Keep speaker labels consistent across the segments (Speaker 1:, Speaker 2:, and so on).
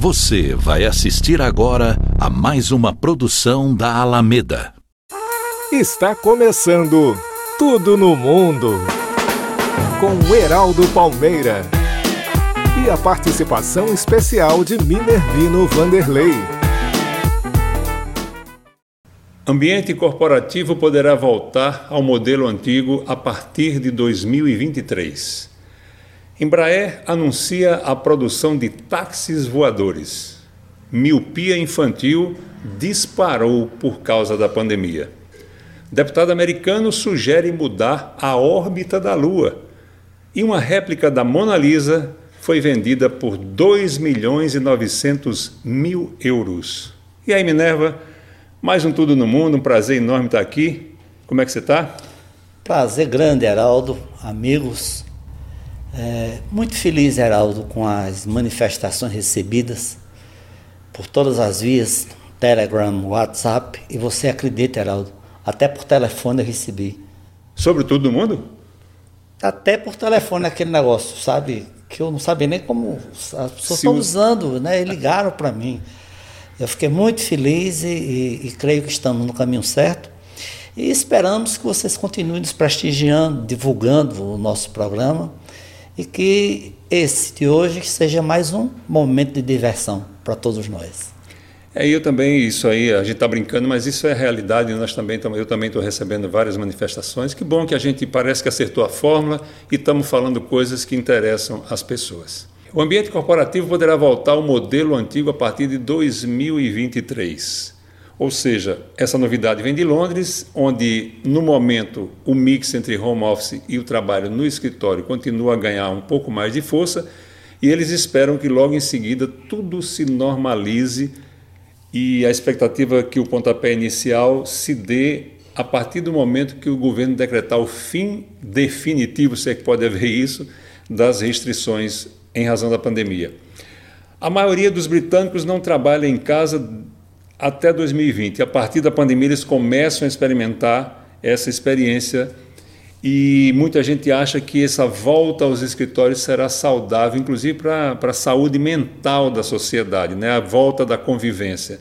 Speaker 1: Você vai assistir agora a mais uma produção da Alameda.
Speaker 2: Está começando Tudo no Mundo com Heraldo Palmeira e a participação especial de Minervino Vanderlei.
Speaker 3: Ambiente corporativo poderá voltar ao modelo antigo a partir de 2023. Embraer anuncia a produção de táxis voadores. Miopia infantil disparou por causa da pandemia. Deputado americano sugere mudar a órbita da Lua. E uma réplica da Mona Lisa foi vendida por 2 milhões e 900 mil euros. E aí, Minerva, mais um Tudo no Mundo, um prazer enorme estar aqui. Como é que você está?
Speaker 4: Prazer grande, Heraldo, amigos. É, muito feliz, Heraldo, com as manifestações recebidas por todas as vias, Telegram, WhatsApp, e você acredita, Heraldo, até por telefone eu recebi.
Speaker 3: Sobre todo mundo?
Speaker 4: Até por telefone aquele negócio, sabe? Que eu não sabia nem como as pessoas estão usando, né? E ligaram para mim. Eu fiquei muito feliz e, e, e creio que estamos no caminho certo. E esperamos que vocês continuem nos prestigiando, divulgando o nosso programa e que esse de hoje seja mais um momento de diversão para todos nós.
Speaker 3: É, eu também, isso aí, a gente está brincando, mas isso é realidade, nós também, eu também estou recebendo várias manifestações. Que bom que a gente parece que acertou a fórmula e estamos falando coisas que interessam as pessoas. O ambiente corporativo poderá voltar ao modelo antigo a partir de 2023. Ou seja, essa novidade vem de Londres, onde no momento o mix entre home office e o trabalho no escritório continua a ganhar um pouco mais de força, e eles esperam que logo em seguida tudo se normalize e a expectativa é que o pontapé inicial se dê a partir do momento que o governo decretar o fim definitivo, se é que pode haver isso, das restrições em razão da pandemia. A maioria dos britânicos não trabalha em casa até 2020. A partir da pandemia, eles começam a experimentar essa experiência e muita gente acha que essa volta aos escritórios será saudável, inclusive para a saúde mental da sociedade, né? a volta da convivência.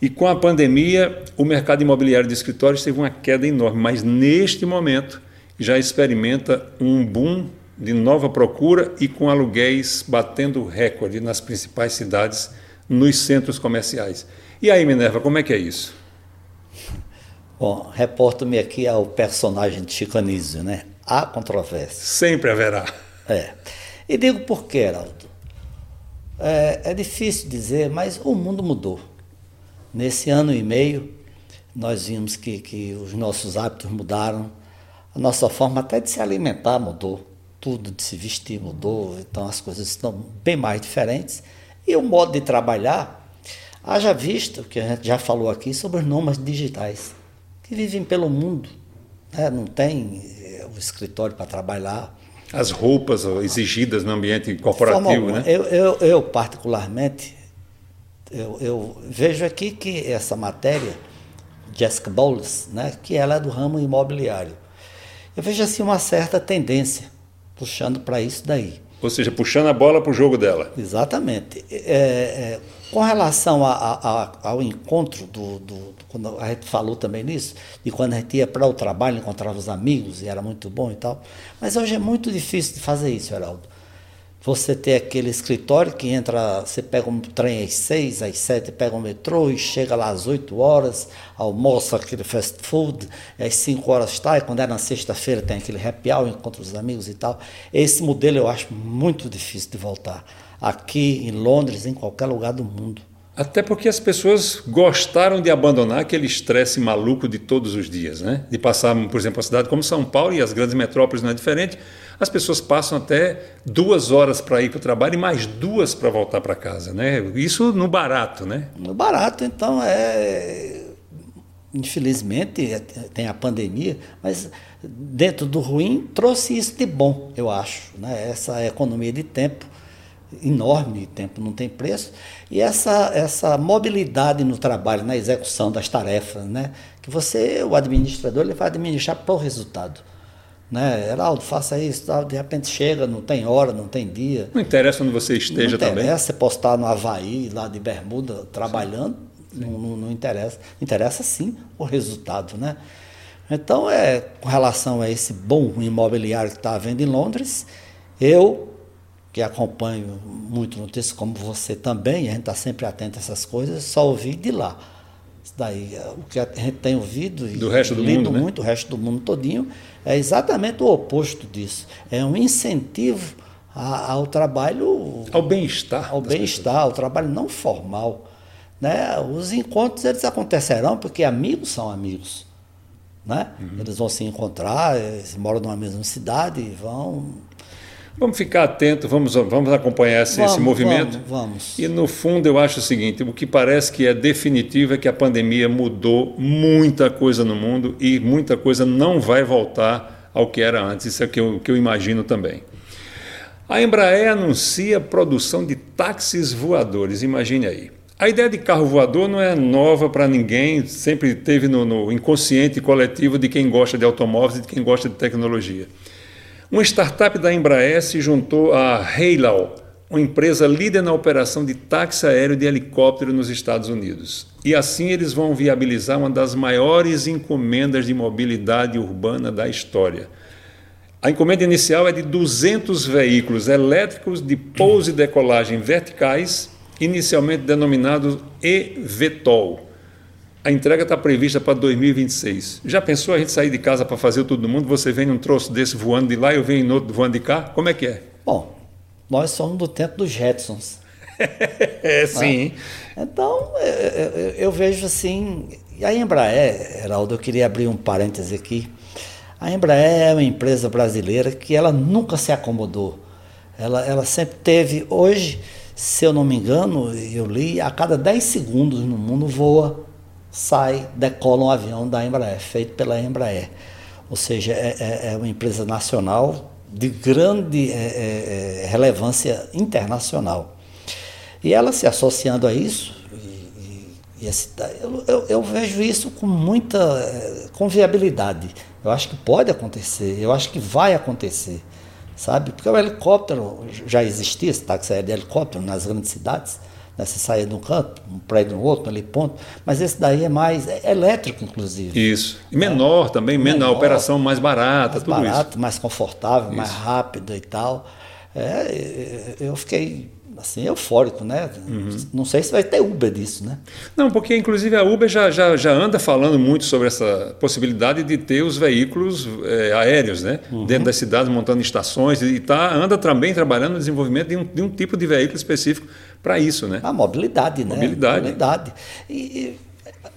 Speaker 3: E com a pandemia, o mercado imobiliário de escritórios teve uma queda enorme, mas neste momento já experimenta um boom de nova procura e com aluguéis batendo recorde nas principais cidades, nos centros comerciais. E aí, Minerva, como é que é isso?
Speaker 4: Bom, reporto-me aqui ao personagem de Chico Anísio, né? Há controvérsia.
Speaker 3: Sempre haverá.
Speaker 4: É. E digo por quê, Heraldo? É, é difícil dizer, mas o mundo mudou. Nesse ano e meio, nós vimos que, que os nossos hábitos mudaram, a nossa forma até de se alimentar mudou, tudo de se vestir mudou, então as coisas estão bem mais diferentes. E o modo de trabalhar Haja visto, que a gente já falou aqui, sobre os nômades digitais, que vivem pelo mundo, né? não tem eh, o escritório para trabalhar.
Speaker 3: As roupas exigidas no ambiente corporativo, né?
Speaker 4: Eu, eu, eu particularmente, eu, eu, vejo aqui que essa matéria, Jessica Bowles, né, que ela é do ramo imobiliário, eu vejo assim uma certa tendência puxando para isso daí.
Speaker 3: Ou seja, puxando a bola para o jogo dela.
Speaker 4: Exatamente. É, é, com relação a, a, ao encontro do, do, Quando a gente falou também nisso, de quando a gente ia para o trabalho, encontrava os amigos e era muito bom e tal. Mas hoje é muito difícil de fazer isso, Heraldo. Você ter aquele escritório que entra, você pega um trem às seis, às sete, pega um metrô e chega lá às oito horas, almoça aquele fast food, às cinco horas está, e quando é na sexta-feira tem aquele happy hour, encontra os amigos e tal. Esse modelo eu acho muito difícil de voltar. Aqui em Londres, em qualquer lugar do mundo.
Speaker 3: Até porque as pessoas gostaram de abandonar aquele estresse maluco de todos os dias, né? De passar, por exemplo, a cidade como São Paulo e as grandes metrópoles não é diferente as pessoas passam até duas horas para ir para o trabalho e mais duas para voltar para casa, né? Isso no barato, né?
Speaker 4: No barato, então é infelizmente é, tem a pandemia, mas dentro do ruim trouxe isso de bom, eu acho, né? Essa economia de tempo enorme, tempo não tem preço, e essa essa mobilidade no trabalho, na execução das tarefas, né? Que você, o administrador, ele vai administrar para o resultado Né? Heraldo, faça isso, tal. de repente chega, não tem hora, não tem dia.
Speaker 3: Não interessa onde você esteja
Speaker 4: não
Speaker 3: também.
Speaker 4: interessa você postar no Havaí, lá de Bermuda, trabalhando, Não, não, não interessa. Interessa sim o resultado, né? Então, é, com relação a esse bom imobiliário que está havendo em Londres, eu, que acompanho muito notícias, como você também, a gente está sempre atento a essas coisas, só ouvi de lá. Isso daí, é, o que a gente tem ouvido
Speaker 3: do resto do
Speaker 4: lido
Speaker 3: mundo, né?
Speaker 4: muito, o resto do mundo todinho, é exatamente o oposto disso. É um incentivo a, ao trabalho...
Speaker 3: Ao bem-estar.
Speaker 4: Ao bem-estar, ao trabalho não formal. Né? Os encontros, eles acontecerão porque amigos são amigos. Né? Uhum. Eles vão se encontrar, eles moram numa mesma cidade e vão.
Speaker 3: Vamos ficar atentos, vamos, vamos acompanhar esse,
Speaker 4: vamos,
Speaker 3: esse movimento.
Speaker 4: Vamos, vamos.
Speaker 3: E no fundo eu acho o seguinte: o que parece que é definitivo é que a pandemia mudou muita coisa no mundo e muita coisa não vai voltar ao que era antes. Isso é o que eu, que eu imagino também. A Embraer anuncia a produção de táxis voadores, imagine aí. A ideia de carro voador não é nova para ninguém, sempre teve no, no, inconsciente coletivo de quem gosta de automóveis e de quem gosta de tecnologia. Uma startup da Embraer se juntou à Halo, uma empresa líder na operação de táxi aéreo de helicóptero nos Estados Unidos. E assim eles vão viabilizar uma das maiores encomendas de mobilidade urbana da história. A encomenda inicial é de 200 veículos elétricos de pouso e decolagem verticais inicialmente denominado eVTOL. A entrega está prevista para 2026. Já pensou a gente sair de casa para fazer tudo no mundo? Você vem num troço desse voando de lá e eu venho em outro voando de cá? Como é que é?
Speaker 4: Bom, nós somos do tempo dos Jetsons.
Speaker 3: é, sim.
Speaker 4: Ah, então, eu, eu, eu, vejo assim. E a Embraer, Heraldo, eu queria abrir um parêntese aqui. A Embraer é uma empresa brasileira que ela nunca se acomodou. Ela, ela sempre teve. Hoje se eu não me engano, eu li, a cada 10 segundos no mundo voa, sai, decola um avião da Embraer, feito pela Embraer. Ou seja, é, é, é uma empresa nacional de grande é, é, é relevância internacional. E ela se associando a isso, e, e, eu, eu, eu, vejo isso com muita é, com viabilidade. Eu acho que pode acontecer, eu acho que vai acontecer sabe? Porque o helicóptero já existia, esse táxi aéreo de helicóptero nas grandes cidades, né? você saía de um canto, um prédio no outro, ali ponto, mas esse daí é mais é elétrico, inclusive.
Speaker 3: Isso. E menor é. também, menor, operação mais barata, mais tudo barato,
Speaker 4: isso. mais confortável, isso. mais rápido e tal. É, eu fiquei assim, eufórico, né? Uhum. Não sei se vai ter Uber disso, né?
Speaker 3: Não, porque inclusive a Uber já, já, já anda falando muito sobre essa possibilidade de ter os veículos é, aéreos, né? Uhum. Dentro das cidades, montando estações, e tá, anda também trabalhando no desenvolvimento de um, de um tipo de veículo específico para isso, né?
Speaker 4: A mobilidade, né?
Speaker 3: Mobilidade.
Speaker 4: Mobilidade. E,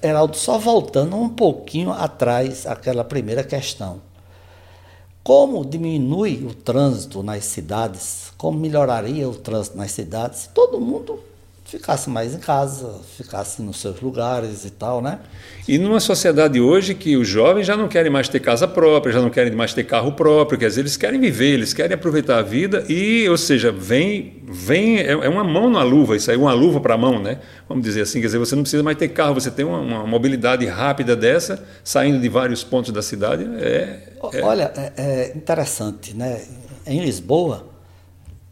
Speaker 4: Heraldo, só voltando um pouquinho atrás, aquela primeira questão. Como diminui o trânsito nas cidades? Como melhoraria o trânsito nas cidades? Todo mundo ficasse mais em casa, ficasse nos seus lugares e tal, né?
Speaker 3: E numa sociedade hoje que os jovens já não querem mais ter casa própria, já não querem mais ter carro próprio, quer dizer, eles querem viver, eles querem aproveitar a vida e, ou seja, vem, vem é, é uma mão na luva, isso aí, uma luva para a mão, né? Vamos dizer assim, quer dizer, você não precisa mais ter carro, você tem uma, uma mobilidade rápida dessa, saindo de vários pontos da cidade, é...
Speaker 4: é... Olha, é, é interessante, né? Em Lisboa,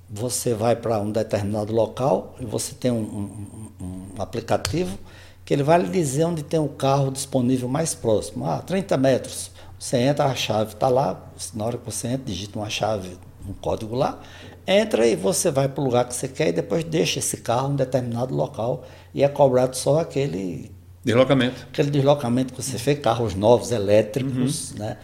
Speaker 4: você vai para um determinado local e você tem um, um, um, aplicativo que ele vai lhe dizer onde tem o carro disponível mais próximo. Ah, 30 metros. Você entra, a chave está lá, na hora que você entra, digita uma chave, um código lá, entra e você vai para o lugar que você quer e depois deixa esse carro em um determinado local e é cobrado só aquele
Speaker 3: deslocamento.
Speaker 4: Aquele deslocamento que você fez, carros novos, elétricos, uhum. né?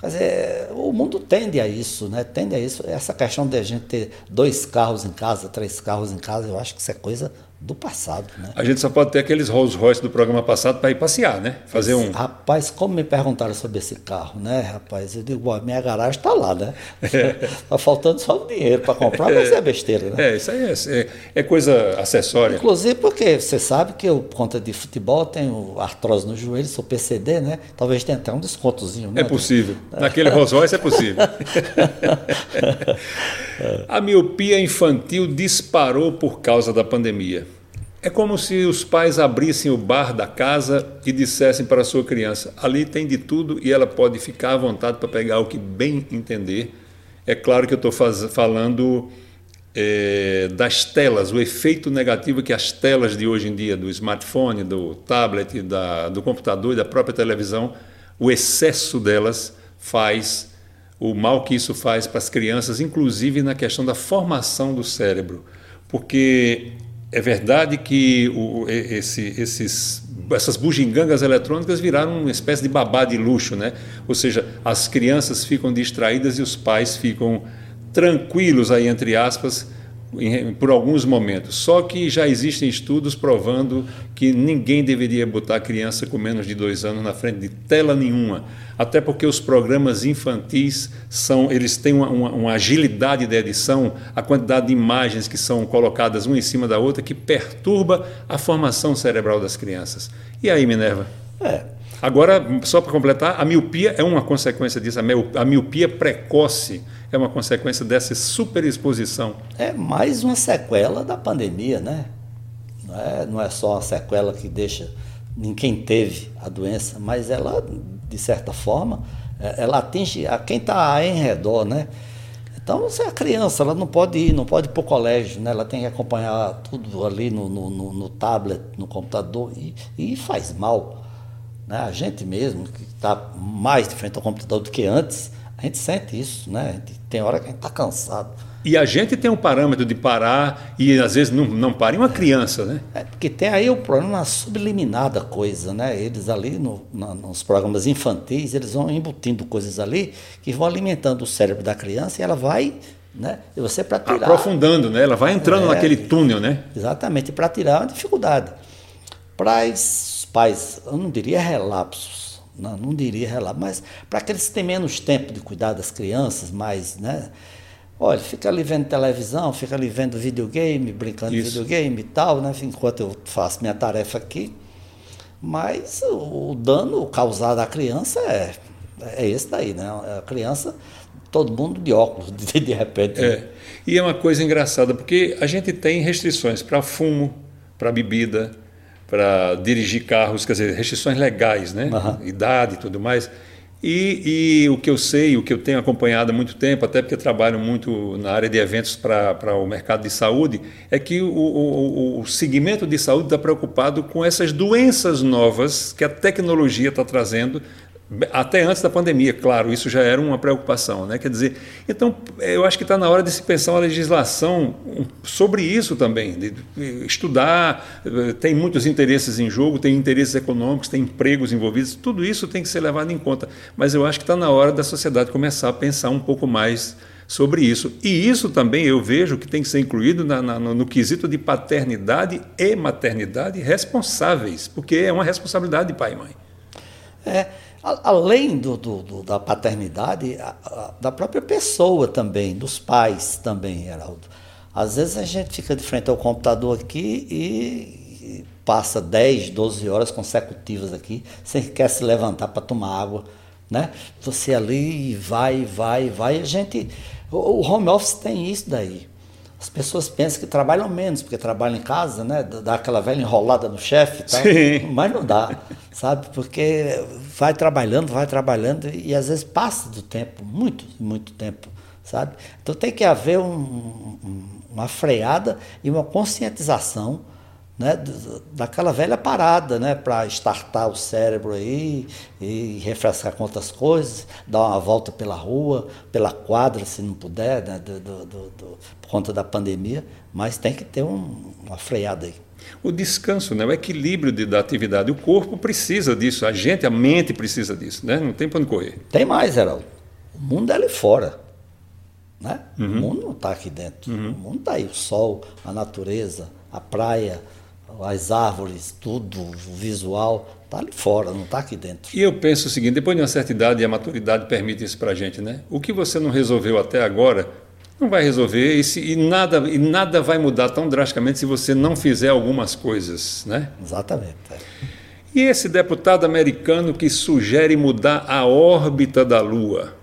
Speaker 4: Quer dizer, o mundo tende a isso, né? Tende a isso. Essa questão de a gente ter dois carros em casa, três carros em casa, eu acho que isso é coisa do passado, né?
Speaker 3: A gente só pode ter aqueles Rolls Royce do programa passado para ir passear, né? Fazer um.
Speaker 4: Rapaz, como me perguntaram sobre esse carro, né, rapaz? Eu digo, a minha garagem está lá, né? Está faltando só o dinheiro para comprar, mas é besteira, né?
Speaker 3: É, isso aí é, é, é, coisa acessória.
Speaker 4: Inclusive porque você sabe que eu, por conta de futebol, tenho artrose no joelho, sou PCD, né? Talvez tenha até um descontozinho, né?
Speaker 3: É possível. Naquele Rolls Royce é possível. a miopia infantil disparou por causa da pandemia. É como se os pais abrissem o bar da casa e dissessem para a sua criança: ali tem de tudo e ela pode ficar à vontade para pegar o que bem entender. É claro que eu estou falando é, das telas, o efeito negativo que as telas de hoje em dia, do smartphone, do tablet, da, do computador e da própria televisão, o excesso delas faz, o mal que isso faz para as crianças, inclusive na questão da formação do cérebro. Porque é verdade que o, esse, esses, essas bugigangas eletrônicas viraram uma espécie de babá de luxo, né? Ou seja, as crianças ficam distraídas e os pais ficam tranquilos aí entre aspas por alguns momentos. Só que já existem estudos provando que ninguém deveria botar criança com menos de dois anos na frente de tela nenhuma, até porque os programas infantis são, eles têm uma, uma, uma agilidade de edição, a quantidade de imagens que são colocadas uma em cima da outra que perturba a formação cerebral das crianças. E aí, Minerva?
Speaker 4: É.
Speaker 3: Agora, só para completar, a miopia é uma consequência disso, a miopia precoce é uma consequência dessa superexposição.
Speaker 4: É mais uma sequela da pandemia, né? Não é, não é só uma sequela que deixa em quem teve a doença, mas ela, de certa forma, é, ela atinge a quem está em redor, né? Então, se a criança, ela não pode ir, não pode ir para o colégio, né? ela tem que acompanhar tudo ali no, no, no tablet, no computador, e, e faz mal. Né? A gente mesmo, que está mais de frente ao computador do que antes, a gente sente isso, né? Gente, tem hora que a gente está cansado.
Speaker 3: E a gente tem um parâmetro de parar e às vezes não, não para em uma criança, né?
Speaker 4: É, porque tem aí o problema subliminar da coisa, né? Eles ali no, na, nos programas infantis, eles vão embutindo coisas ali que vão alimentando o cérebro da criança e ela vai, né? E você para tirar...
Speaker 3: Aprofundando, né? Ela vai entrando é, naquele túnel, né?
Speaker 4: Exatamente, para tirar é uma dificuldade. Para pais, eu não diria relapsos, não, não diria relapso, mas para aqueles que têm menos tempo de cuidar das crianças, mais, né? Olha, fica ali vendo televisão, fica ali vendo videogame, brincando de videogame e tal, né? Enquanto eu faço minha tarefa aqui. Mas o, o dano causado à criança é, é esse daí, né? A criança, todo mundo de óculos, de, de repente.
Speaker 3: É. E é uma coisa engraçada, porque a gente tem restrições para fumo, para bebida, para dirigir carros, quer dizer, restrições legais, né? Uhum. Idade e tudo mais. E, e, o que eu sei, o que eu tenho acompanhado há muito tempo, até porque trabalho muito na área de eventos para o mercado de saúde, é que o, o, o segmento de saúde está preocupado com essas doenças novas que a tecnologia está trazendo até antes da pandemia, claro, isso já era uma preocupação, né? Quer dizer, então eu acho que está na hora de se pensar uma legislação sobre isso também, de estudar. Tem muitos interesses em jogo, tem interesses econômicos, tem empregos envolvidos, tudo isso tem que ser levado em conta. Mas eu acho que está na hora da sociedade começar a pensar um pouco mais sobre isso. E isso também eu vejo que tem que ser incluído na, na, no, no quesito de paternidade e maternidade responsáveis, porque é uma responsabilidade de pai e mãe.
Speaker 4: É além do, do, do da paternidade, a, a, da própria pessoa também, dos pais também, Geraldo. Às vezes a gente fica de frente ao computador aqui e, e passa 10, 12 horas consecutivas aqui, sem quer se levantar para tomar água. Né? Você ali vai, vai, vai. A gente. O home office tem isso daí. As pessoas pensam que trabalham menos, porque trabalham em casa, né? Dá aquela velha enrolada no chefe e tal. Mas não dá, sabe? Porque vai trabalhando, vai trabalhando e às vezes passa do tempo, muito, muito tempo, sabe? Então tem que haver um, um, uma freada e uma conscientização né, daquela velha parada, né, para estartar o cérebro aí e refrescar com outras coisas, dar uma volta pela rua, pela quadra, se não puder, né, do, do, do, por conta da pandemia, mas tem que ter um, uma freada aí.
Speaker 3: O descanso, né, o equilíbrio de, da atividade, o corpo precisa disso, a gente, a mente precisa disso, né, não tem para onde correr.
Speaker 4: Tem mais, Geraldo, o mundo é ali fora. Né? Uhum. O mundo não está aqui dentro. Uhum. O mundo está aí, o sol, a natureza, a praia, as árvores, tudo, o visual, está ali fora, não está aqui dentro.
Speaker 3: E eu penso o seguinte: depois de uma certa idade, e a maturidade permite isso para a gente, né? O que você não resolveu até agora, não vai resolver e, se, e, nada, e nada vai mudar tão drasticamente se você não fizer algumas coisas, né?
Speaker 4: Exatamente. É.
Speaker 3: E esse deputado americano que sugere mudar a órbita da Lua?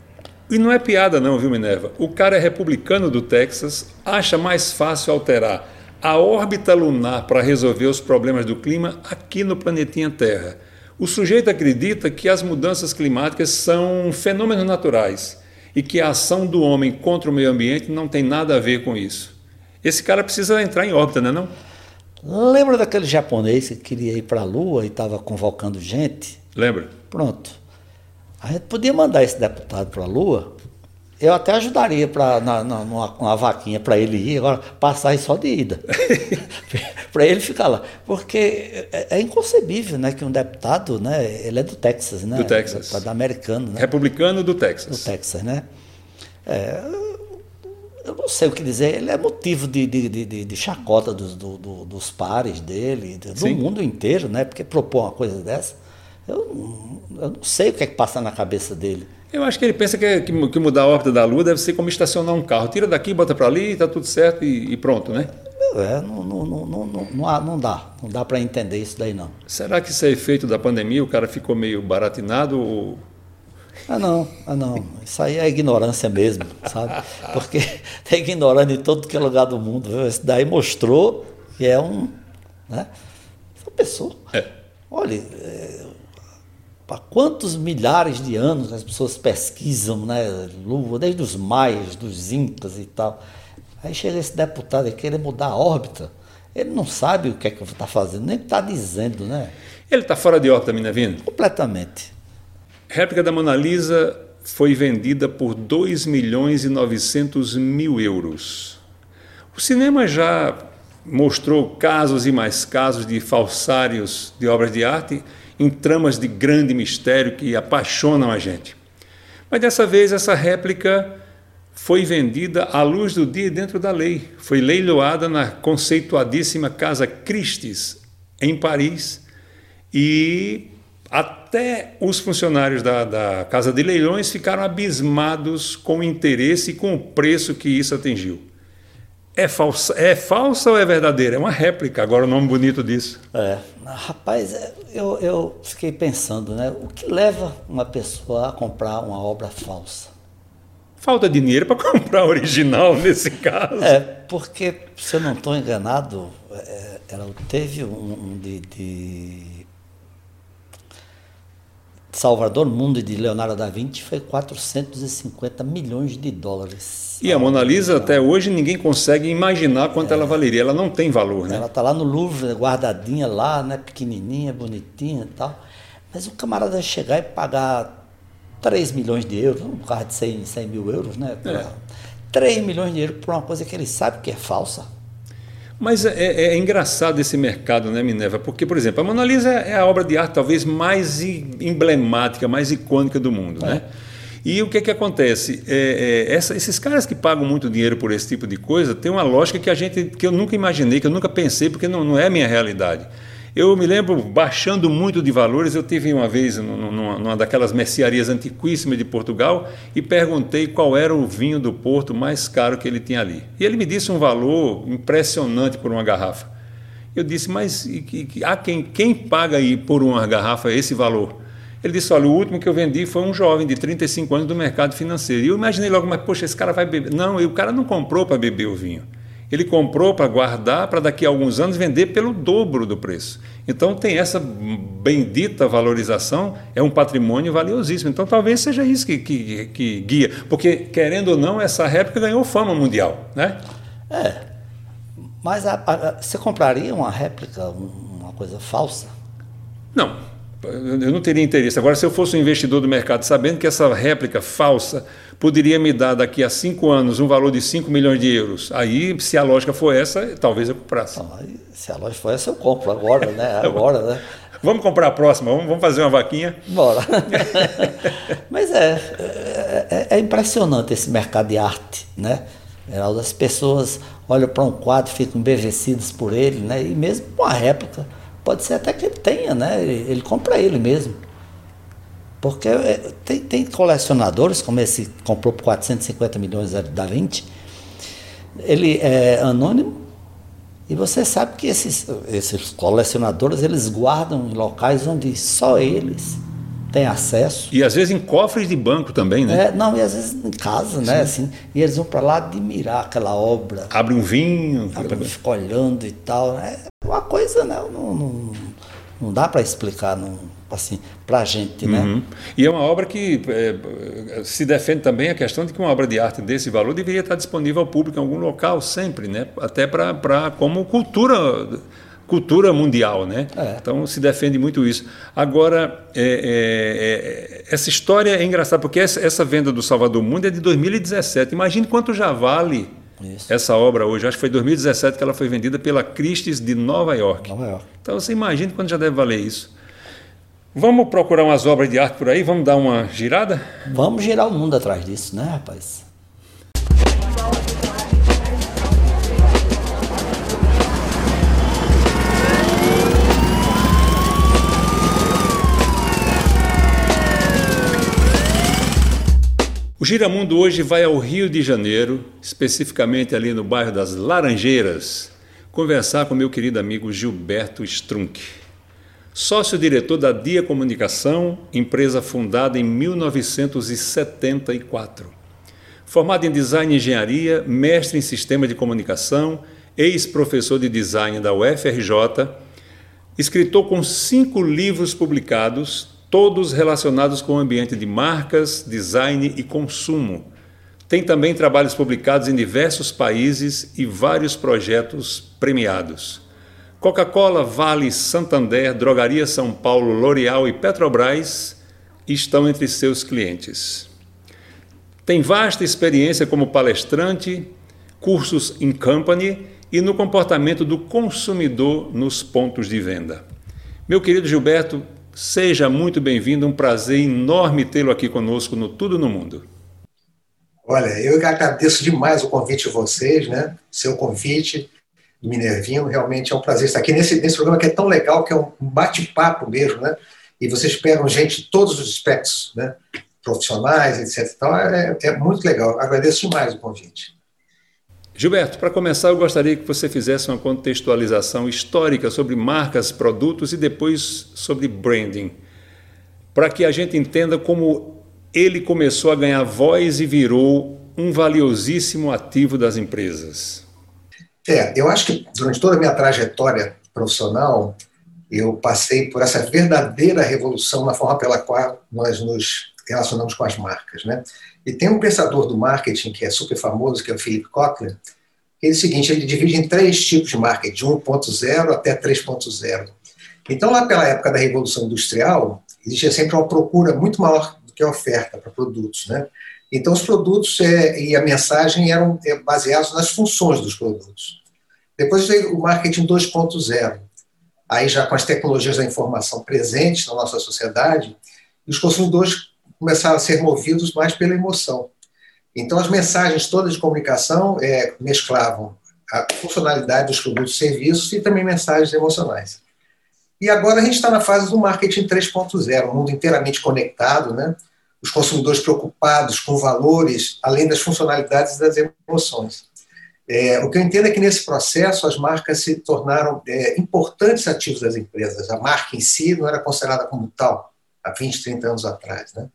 Speaker 3: E não é piada, não, viu, Minerva? O cara é republicano do Texas, acha mais fácil alterar a órbita lunar para resolver os problemas do clima aqui no planetinha Terra. O sujeito acredita que as mudanças climáticas são fenômenos naturais e que a ação do homem contra o meio ambiente não tem nada a ver com isso. Esse cara precisa entrar em órbita, não é não?
Speaker 4: Lembra daquele japonês que queria ir para a Lua e estava convocando gente?
Speaker 3: Lembra?
Speaker 4: Pronto. A gente podia mandar esse deputado para a Lua. Eu até ajudaria para na, na, numa, uma vaquinha para ele ir, agora passar aí só de ida. para ele ficar lá. Porque é, é, inconcebível né, que um deputado, né, ele é do Texas, né?
Speaker 3: Do Texas.
Speaker 4: Da, americano. Né?
Speaker 3: Republicano do Texas.
Speaker 4: Do Texas, né? É, eu não sei o que dizer, ele é motivo de, de, de, de chacota dos, do, do, dos pares dele, do Sim. mundo inteiro, né? Porque propor uma coisa dessa, eu, eu não sei o que é que passa na cabeça dele.
Speaker 3: Eu acho que ele pensa que, que, que mudar a órbita da Lua deve ser como estacionar um carro. Tira daqui, bota para ali, está tudo certo e, e, pronto, né?
Speaker 4: É, não, não, não, não, não, não dá. Não dá para entender isso daí, não.
Speaker 3: Será que isso é efeito da pandemia? O cara ficou meio baratinado ou
Speaker 4: ah, não, ah, não. Isso aí é ignorância mesmo, sabe? Porque tem ignorante em todo que é lugar do mundo. Viu? Isso daí mostrou que é um. Né? Essa pessoa. É. Olha, é, para quantos milhares de anos as pessoas pesquisam, né? Lua, desde os maias, dos incas e tal. Aí chega esse deputado e querer mudar a órbita. Ele não sabe o que é que está fazendo, nem está dizendo, né?
Speaker 3: Ele está fora de órbita, Minervino?
Speaker 4: Completamente.
Speaker 3: Réplica da Mona Lisa foi vendida por 2 milhões e 900 mil euros. O cinema já mostrou casos e mais casos de falsários de obras de arte em tramas de grande mistério que apaixonam a gente. Mas dessa vez essa réplica foi vendida à luz do dia dentro da lei. Foi leiloada na conceituadíssima Casa Christie's, em Paris, e até os funcionários da, da, Casa de Leilões ficaram abismados com o interesse e com o preço que isso atingiu. É falsa, é falsa ou é verdadeira? É uma réplica, agora o nome bonito disso.
Speaker 4: É, rapaz, é, eu, eu fiquei pensando, né? O que leva uma pessoa a comprar uma obra falsa?
Speaker 3: Falta dinheiro para comprar a original nesse caso.
Speaker 4: É, porque, se eu não estou enganado, é, ela teve um, um de, de Salvador Mundo de Leonardo da Vinci foi 450 milhões de dólares.
Speaker 3: E a Mona Lisa, até hoje, ninguém consegue imaginar quanto é. ela valeria. Ela não tem valor, né?
Speaker 4: Ela está lá no Louvre, guardadinha lá, né? pequenininha, bonitinha e tal. Mas o camarada chegar e pagar 3 milhões de euros, um carro de 100, 100 mil euros, né? É. 3 milhões de euros por uma coisa que ele sabe que é falsa.
Speaker 3: Mas é, é, é, engraçado esse mercado, né, Minerva? Porque, por exemplo, a Mona Lisa é a obra de arte talvez mais emblemática, mais icônica do mundo, é. né? E o que, que acontece? É, é, essa, esses caras que pagam muito dinheiro por esse tipo de coisa tem uma lógica que a gente que eu nunca imaginei, que eu nunca pensei, porque não, não é a minha realidade. Eu me lembro, baixando muito de valores, eu tive uma vez numa, numa daquelas mercearias antiquíssimas de Portugal e perguntei qual era o vinho do Porto mais caro que ele tinha ali. E ele me disse um valor impressionante por uma garrafa. Eu disse, mas e, e, há quem, quem paga aí por uma garrafa esse valor? Ele disse, olha, o último que eu vendi foi um jovem de 35 anos do mercado financeiro. E eu imaginei logo, mas poxa, esse cara vai beber. Não, o cara não comprou para beber o vinho. Ele comprou para guardar, para daqui a alguns anos vender pelo dobro do preço. Então tem essa bendita valorização, é um patrimônio valiosíssimo. Então talvez seja isso que, que, que guia. Porque, querendo ou não, essa réplica ganhou fama mundial. Né?
Speaker 4: É. Mas a, a, você compraria uma réplica, uma coisa falsa?
Speaker 3: Não, eu não teria interesse. Agora, se eu fosse um investidor do mercado, sabendo que essa réplica falsa poderia me dar daqui a cinco anos um valor de 5 milhões de euros, aí, se a lógica for essa, talvez eu comprasse.
Speaker 4: Não, se a lógica for essa, eu compro agora, né? Agora, né?
Speaker 3: Vamos comprar a próxima, vamos, fazer uma vaquinha?
Speaker 4: Bora. Mas é, é, é, impressionante esse mercado de arte, né? As pessoas olham para um quadro, ficam embevecidas por ele, né? E mesmo com a réplica Pode ser até que ele tenha, né? Ele compra ele mesmo. Porque é, tem, tem colecionadores, como esse comprou por 450 milhões da 20, ele é anônimo, e você sabe que esses, esses colecionadores, eles guardam em locais onde só eles tem acesso.
Speaker 3: E às vezes em cofres de banco também, né?
Speaker 4: É, não, e às vezes em casa, né? Assim, e eles vão para lá admirar aquela obra.
Speaker 3: Abre um vinho.
Speaker 4: Abre, fica olhando e tal. É uma coisa, né? Não, não, não dá para explicar. Não, assim, para a gente, né? Uhum.
Speaker 3: E é uma obra que é, se defende também a questão de que uma obra de arte desse valor deveria estar disponível ao público em algum local sempre, né? Até para como cultura cultura mundial, né? É. Então se defende muito isso. Agora é, é, é essa história é engraçada porque essa, essa, venda do Salvador Mundo é de 2017. Imagine quanto já vale isso. essa obra hoje. Acho que foi 2017 que ela foi vendida pela Christie's de Nova York.
Speaker 4: Nova York.
Speaker 3: Então você imagina quanto já deve valer isso. Vamos procurar umas obras de arte por aí? Vamos dar uma girada?
Speaker 4: Vamos girar o mundo atrás disso, né, rapaz?
Speaker 3: O Giramundo hoje vai ao Rio de Janeiro, especificamente ali no bairro das Laranjeiras, conversar com meu querido amigo Gilberto Strunk sócio-diretor da Dia Comunicação, empresa fundada em 1974. Formado em Design e Engenharia, mestre em Sistema de Comunicação, ex-professor de Design da UFRJ, escritor com cinco livros publicados, todos relacionados com o ambiente de marcas, design e consumo. Tem também trabalhos publicados em diversos países e vários projetos premiados. Coca-Cola, Vale, Santander, Drogaria São Paulo, L'Oréal e Petrobras estão entre seus clientes. Tem vasta experiência como palestrante, cursos em company e no comportamento do consumidor nos pontos de venda. Meu querido Gilberto, seja muito bem-vindo, um prazer enorme tê-lo aqui conosco no Tudo no Mundo.
Speaker 5: Olha, eu agradeço demais o convite de vocês, né? Seu convite Minervino. Realmente é um prazer estar aqui nesse, nesse programa que é tão legal, que é um bate-papo mesmo, né? E vocês pegam gente de todos os aspectos, né? Profissionais, etc. Então é, é muito legal. Agradeço demais o convite.
Speaker 3: Gilberto, para começar, eu gostaria que você fizesse uma contextualização histórica sobre marcas, produtos e depois sobre branding, para que a gente entenda como ele começou a ganhar voz e virou um valiosíssimo ativo das empresas.
Speaker 5: É, eu acho que durante toda a minha trajetória profissional, eu passei por essa verdadeira revolução na forma pela qual nós nos relacionamos com as marcas. Né? E tem um pensador do marketing que é super famoso, que é o Philip Kotler, que é o seguinte, ele divide em três tipos de marketing, de 1.0 até 3.0. Então, lá pela época da Revolução Industrial, existia sempre uma procura muito maior do que a oferta para produtos. Né? Então, os produtos é, e a mensagem eram é, baseados nas funções dos produtos. Depois veio o marketing 2.0, aí já com as tecnologias da informação presentes na nossa sociedade, os consumidores começaram a ser movidos mais pela emoção. Então, as mensagens todas de comunicação é, mesclavam a funcionalidade dos produtos e serviços e também mensagens emocionais. E agora a gente está na fase do marketing 3.0, um mundo inteiramente conectado, né? os consumidores preocupados com valores, além das funcionalidades das emoções. É, o que eu entendo é que nesse processo as marcas se tornaram é, importantes ativos das empresas. A marca em si não era considerada como tal há 20, 30 anos atrás. Né?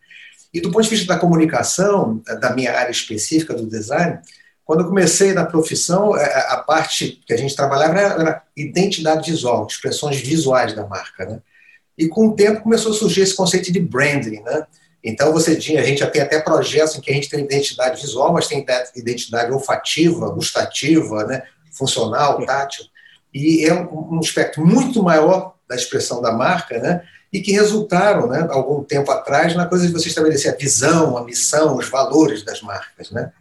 Speaker 5: E do ponto de vista da comunicação, da minha área específica do design, quando eu comecei na profissão, é, a parte que a gente trabalhava era identidade visual, expressões visuais da marca. Né? E com o tempo começou a surgir esse conceito de branding, né? Então, você tinha, a gente já tem até projetos em que a gente tem identidade visual, mas tem identidade olfativa, gustativa, né, funcional, tátil, e é um, um espectro muito maior da expressão da marca, né, e que resultaram, né, algum tempo atrás, na coisa de você estabelecer a visão, a missão, os valores das marcas. Né.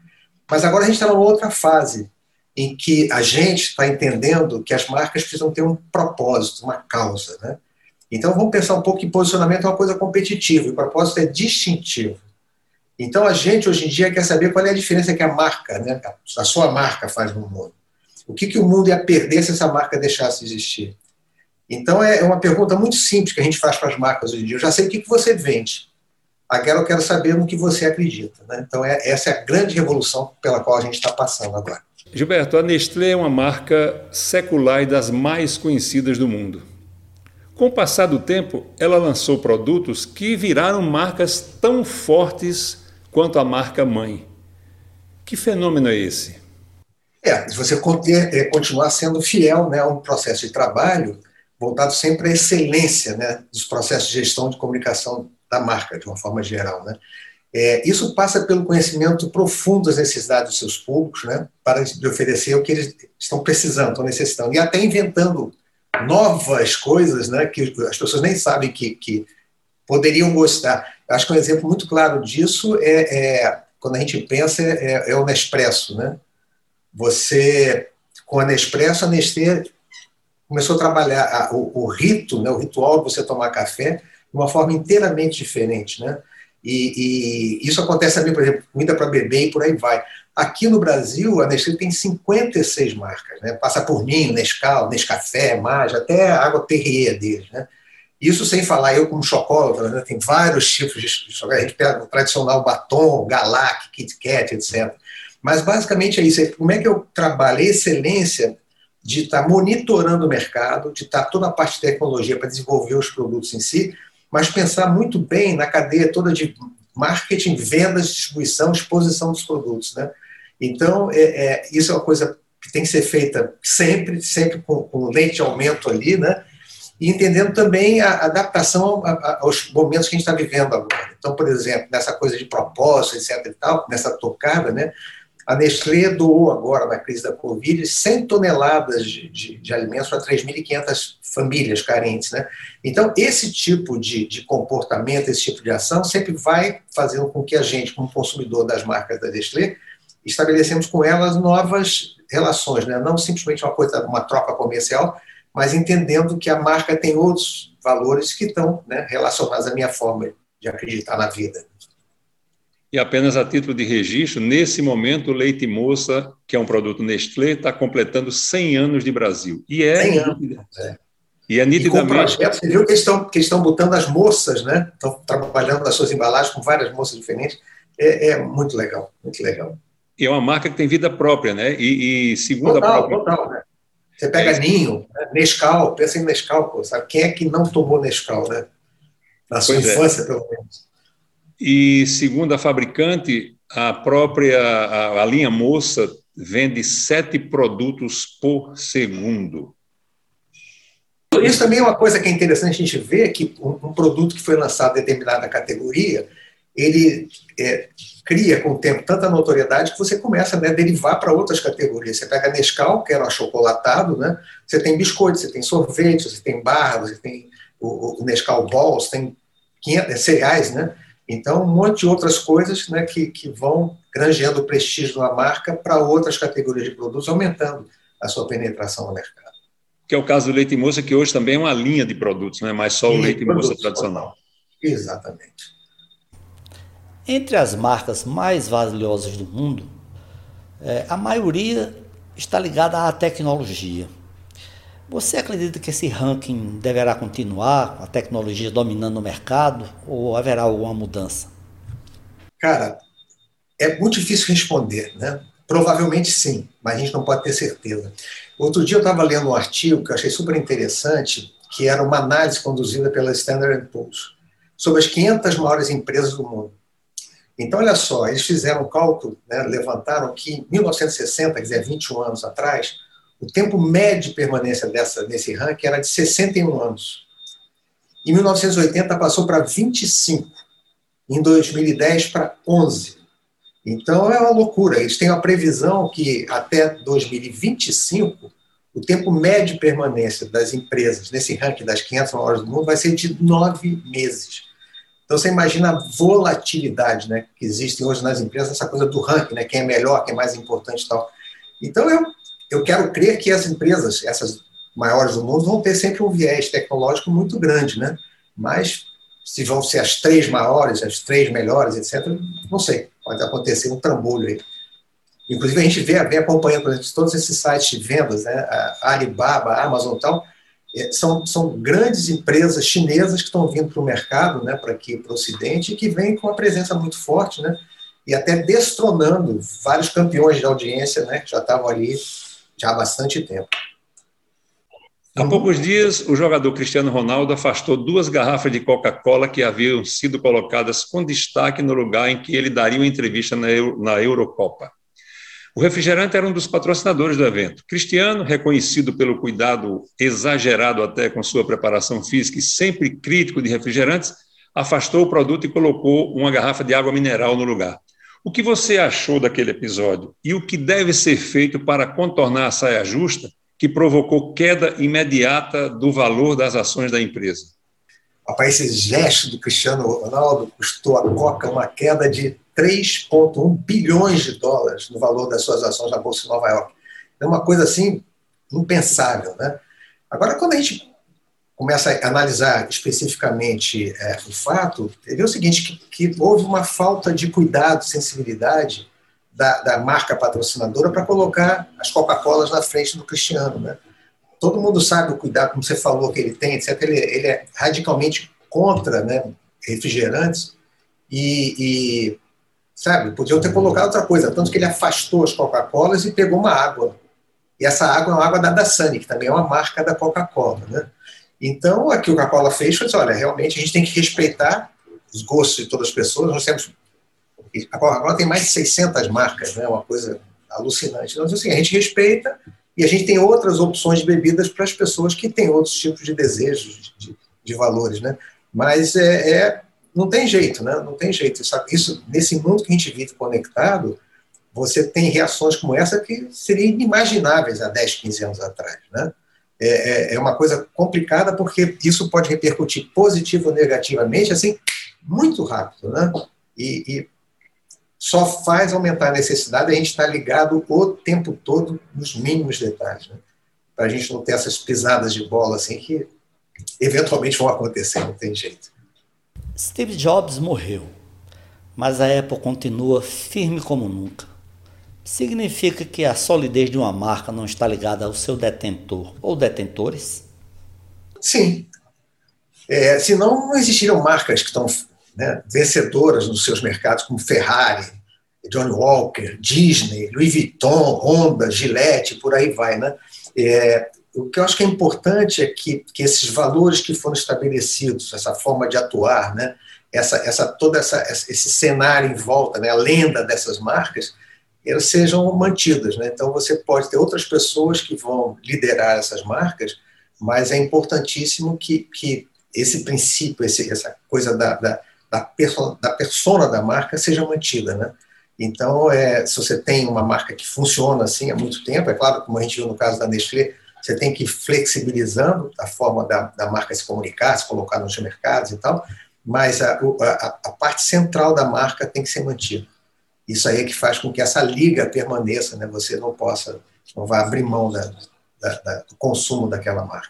Speaker 5: Mas agora a gente está numa outra fase, em que a gente está entendendo que as marcas precisam ter um propósito, uma causa, né? Então vamos pensar um pouco que posicionamento é uma coisa competitiva, e o propósito é distintivo. Então a gente hoje em dia quer saber qual é a diferença que a marca, né, a sua marca faz no mundo. O que, que o mundo ia perder se essa marca deixasse de existir? Então é uma pergunta muito simples que a gente faz para as marcas hoje em dia. Eu já sei o que, que você vende. Agora eu quero saber no que você acredita. Né? Então é, essa é a grande revolução pela qual a gente está passando agora.
Speaker 3: Gilberto, a Nestlé é uma marca secular e das mais conhecidas do mundo. Com o passar do tempo, ela lançou produtos que viraram marcas tão fortes quanto a marca mãe. Que fenômeno é esse?
Speaker 5: É, você é, continuar sendo fiel né, a um processo de trabalho voltado sempre à excelência né, dos processos de gestão de comunicação da marca, de uma forma geral. Né? É, isso passa pelo conhecimento profundo das necessidades dos seus públicos, né, para oferecer o que eles estão precisando, estão necessitando, e até inventando novas coisas né, que as pessoas nem sabem que, que poderiam gostar. Acho que um exemplo muito claro disso é, é quando a gente pensa é, é, o Nespresso. Né? Você, com a Nespresso, a Nestlé começou a trabalhar a, o, o, rito, né, o ritual de você tomar café de uma forma inteiramente diferente. Né? E, e isso acontece também, por exemplo, comida para beber e por aí vai. Aqui no Brasil, a Nestlé tem 56 marcas, né? Passa por mim, Nescau, Nescafé, Mage, até a água Perrier deles, né? Isso sem falar, eu como chocolate, né? tem vários tipos de chocolate. A gente pega o tradicional batom, Galac, Kit Kat, etc. Mas basicamente é isso. É como é que eu trabalho a excelência de estar monitorando o mercado, de estar toda a parte de tecnologia para desenvolver os produtos em si, mas pensar muito bem na cadeia toda de marketing, vendas, distribuição, exposição dos produtos, né? Então, é, é, isso é uma coisa que tem que ser feita sempre, sempre com, com leite de aumento ali, né? E entendendo também a adaptação aos momentos que a gente está vivendo agora. Então, por exemplo, nessa coisa de propósito, etc. e tal, nessa tocada, né? A Nestlé doou agora, na crise da Covid, 100 toneladas de, de, de alimentos para 3.500 famílias carentes. Né? Então, esse tipo de, de, comportamento, esse tipo de ação, sempre vai fazendo com que a gente, como consumidor das marcas da Nestlé, estabelecemos com elas novas relações, né? não simplesmente uma coisa, uma troca comercial, mas entendendo que a marca tem outros valores que estão né, relacionados à minha forma de acreditar na vida.
Speaker 3: E apenas a título de registro, nesse momento, o Leite Moça, que é um produto Nestlé, está completando 100 anos de Brasil.
Speaker 5: E é. 100 anos. É.
Speaker 3: E é nitidamente. E com
Speaker 5: projeto, você viu que eles, estão, que eles estão botando as moças, né? Estão trabalhando nas suas embalagens com várias moças diferentes. É, é muito legal, muito legal.
Speaker 3: E é uma marca que tem vida própria, né? E, e segundo total, a própria.
Speaker 5: Total, né? Você pega é Ninho, né? Nescau, pensa em Nescau, pô, sabe? Quem é que não tomou Nescau, né? Na sua pois é. infância, é. pelo menos.
Speaker 3: E segundo a fabricante, a própria a, a linha Moça vende sete produtos por segundo.
Speaker 5: Isso também é uma coisa que é interessante a gente ver que um, produto que foi lançado em determinada categoria, ele é, cria com o tempo tanta notoriedade que você começa a né, derivar para outras categorias. Você pega Nescau, que era um achocolatado, né? você tem biscoito, você tem sorvete, você tem barra, você tem o, o Nescau Balls, tem 500, cereais, né? Então, um monte de outras coisas né, que, que vão granjeando o prestígio uma marca para outras categorias de produtos, aumentando a sua penetração no mercado.
Speaker 3: Que é o caso do leite moça, que hoje também é uma linha de produtos, não é mais só o leite moça tradicional.
Speaker 5: Exatamente.
Speaker 4: Entre as marcas mais valiosas do mundo, é, a maioria está ligada à tecnologia. Você acredita que esse ranking deverá continuar, a tecnologia dominando o mercado, ou haverá alguma mudança?
Speaker 5: Cara, é muito difícil responder, né? Provavelmente sim, mas a gente não pode ter certeza. Outro dia eu estava lendo um artigo que eu achei super interessante, que era uma análise conduzida pela Standard Poor's sobre as 500 maiores empresas do mundo. Então, olha só, eles fizeram um cálculo, né, levantaram que em 1960, quer dizer, 21 anos atrás, o tempo médio de permanência dessa, nesse ranking era de 61 anos. Em 1980 passou para 25. Em 2010 para 11. Então é uma loucura. Eles têm uma previsão que até 2025 o tempo médio de permanência das empresas nesse ranking das 500 maiores do mundo vai ser de nove meses. Então você imagina a volatilidade né, que existe hoje nas empresas, essa coisa do ranking, né, quem é melhor, quem é mais importante e tal. Então eu eu quero crer que as empresas, essas maiores do mundo, vão ter sempre um viés tecnológico muito grande, né? Mas se vão ser as três maiores, as três melhores, etc., não sei. Pode acontecer um trambolho aí. Inclusive, a gente vê, vem acompanhando, por exemplo, todos esses sites de vendas, né? A Alibaba, a Amazon e tal, é, são, são grandes empresas chinesas que estão vindo para o mercado, né, para aqui, para o Ocidente, e que vêm com uma presença muito forte, né, e até destronando vários campeões de audiência, né, que já estavam ali já há bastante tempo.
Speaker 3: Há poucos dias, o jogador Cristiano Ronaldo afastou duas garrafas de Coca-Cola que haviam sido colocadas com destaque no lugar em que ele daria uma entrevista na, Euro, na Eurocopa. O refrigerante era um dos patrocinadores do evento. Cristiano, reconhecido pelo cuidado exagerado até com sua preparação física e sempre crítico de refrigerantes, afastou o produto e colocou uma garrafa de água mineral no lugar. O que você achou daquele episódio e o que deve ser feito para contornar a saia justa que provocou queda imediata do valor das ações da empresa?
Speaker 5: Rapaz, esse gesto do Cristiano Ronaldo custou à Coca uma queda de 3,1 bilhões de dólares no valor das suas ações na Bolsa de Nova York. É uma coisa assim impensável. Né? Agora, quando a gente começa a analisar especificamente é, o fato, vê o seguinte, que, que, houve uma falta de cuidado, sensibilidade da, da marca patrocinadora para colocar as Coca-Colas na frente do Cristiano. Né? Todo mundo sabe o cuidado, como você falou, que ele tem, etc. Ele, ele é radicalmente contra né, refrigerantes e, e sabe? Podiam ter colocado outra coisa, tanto que ele afastou as Coca-Colas e pegou uma água. E essa água é uma água da Dasani, que também é uma marca da Coca-Cola, né? Então, aqui o Coca-Cola fez foi dizer, olha, realmente a gente tem que respeitar os gostos de todas as pessoas. Nós temos a Coca-Cola tem mais de 600 marcas, né? Uma coisa alucinante. Então, assim, a gente respeita e a gente tem outras opções de bebidas para as pessoas que têm outros tipos de desejos, de, de valores, né? Mas é, é não tem jeito, né? Não tem jeito. Isso, nesse mundo que a gente vive conectado, você tem reações como essa que seriam inimagináveis há 10, 15 anos atrás, né? É, é, é uma coisa complicada porque isso pode repercutir positivo ou negativamente, assim, muito rápido, né? E, e só faz aumentar a necessidade a gente estar ligado o tempo todo nos mínimos detalhes, né? Para a gente não ter essas pisadas de bola assim que eventualmente vão acontecer, não tem jeito.
Speaker 4: Steve Jobs morreu, mas a Apple continua firme como nunca. Significa que a solidez de uma marca não está ligada ao seu detentor ou detentores?
Speaker 5: Sim. É, senão não existiriam marcas que estão né, vencedoras nos seus mercados, como Ferrari, John Walker, Disney, Louis Vuitton, Honda, Gillette, por aí vai. Né? É, o que eu acho que é importante é que, que esses valores que foram estabelecidos, essa forma de atuar, né, essa, essa, todo essa, esse cenário em volta, né, a lenda dessas marcas, sejam mantidas. Né? Então, você pode ter outras pessoas que vão liderar essas marcas, mas é importantíssimo que, que esse princípio, esse, essa coisa da, da, da, perso, da persona da marca seja mantida. Né? Então, é, se você tem uma marca que funciona assim há muito tempo, é claro, como a gente viu no caso da Nestlé, você tem que ir flexibilizando a forma da, da marca se comunicar, se colocar nos mercados e tal, mas a, a, a, parte central da marca tem que ser mantida. Isso aí é que faz com que essa liga permaneça, né? você não possa, não vai abrir mão da, da, da, do consumo daquela marca.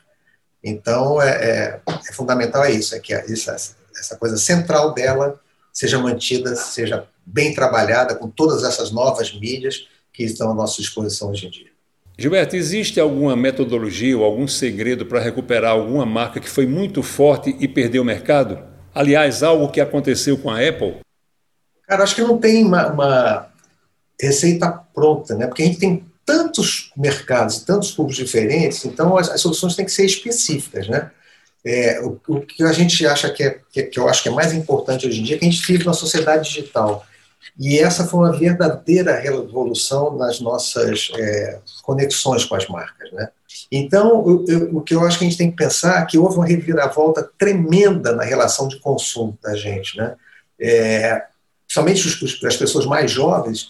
Speaker 5: Então, é, é, é fundamental é isso, é que essa, essa coisa central dela seja mantida, seja bem trabalhada com todas essas novas mídias que estão à nossa disposição hoje em dia.
Speaker 3: Gilberto, existe alguma metodologia ou algum segredo para recuperar alguma marca que foi muito forte e perdeu o mercado? Aliás, algo que aconteceu com a Apple?
Speaker 5: Cara, acho que não tem uma, uma receita pronta, né? Porque a gente tem tantos mercados, tantos públicos diferentes, então as, as soluções têm que ser específicas, né? É, o, o, que a gente acha que, é, que, que, eu acho que é mais importante hoje em dia é que a gente vive numa sociedade digital. E essa foi uma verdadeira revolução nas nossas é, conexões com as marcas. Né? Então, o, o que eu acho que a gente tem que pensar é que houve uma reviravolta tremenda na relação de consumo da gente. Né? É, principalmente as pessoas mais jovens,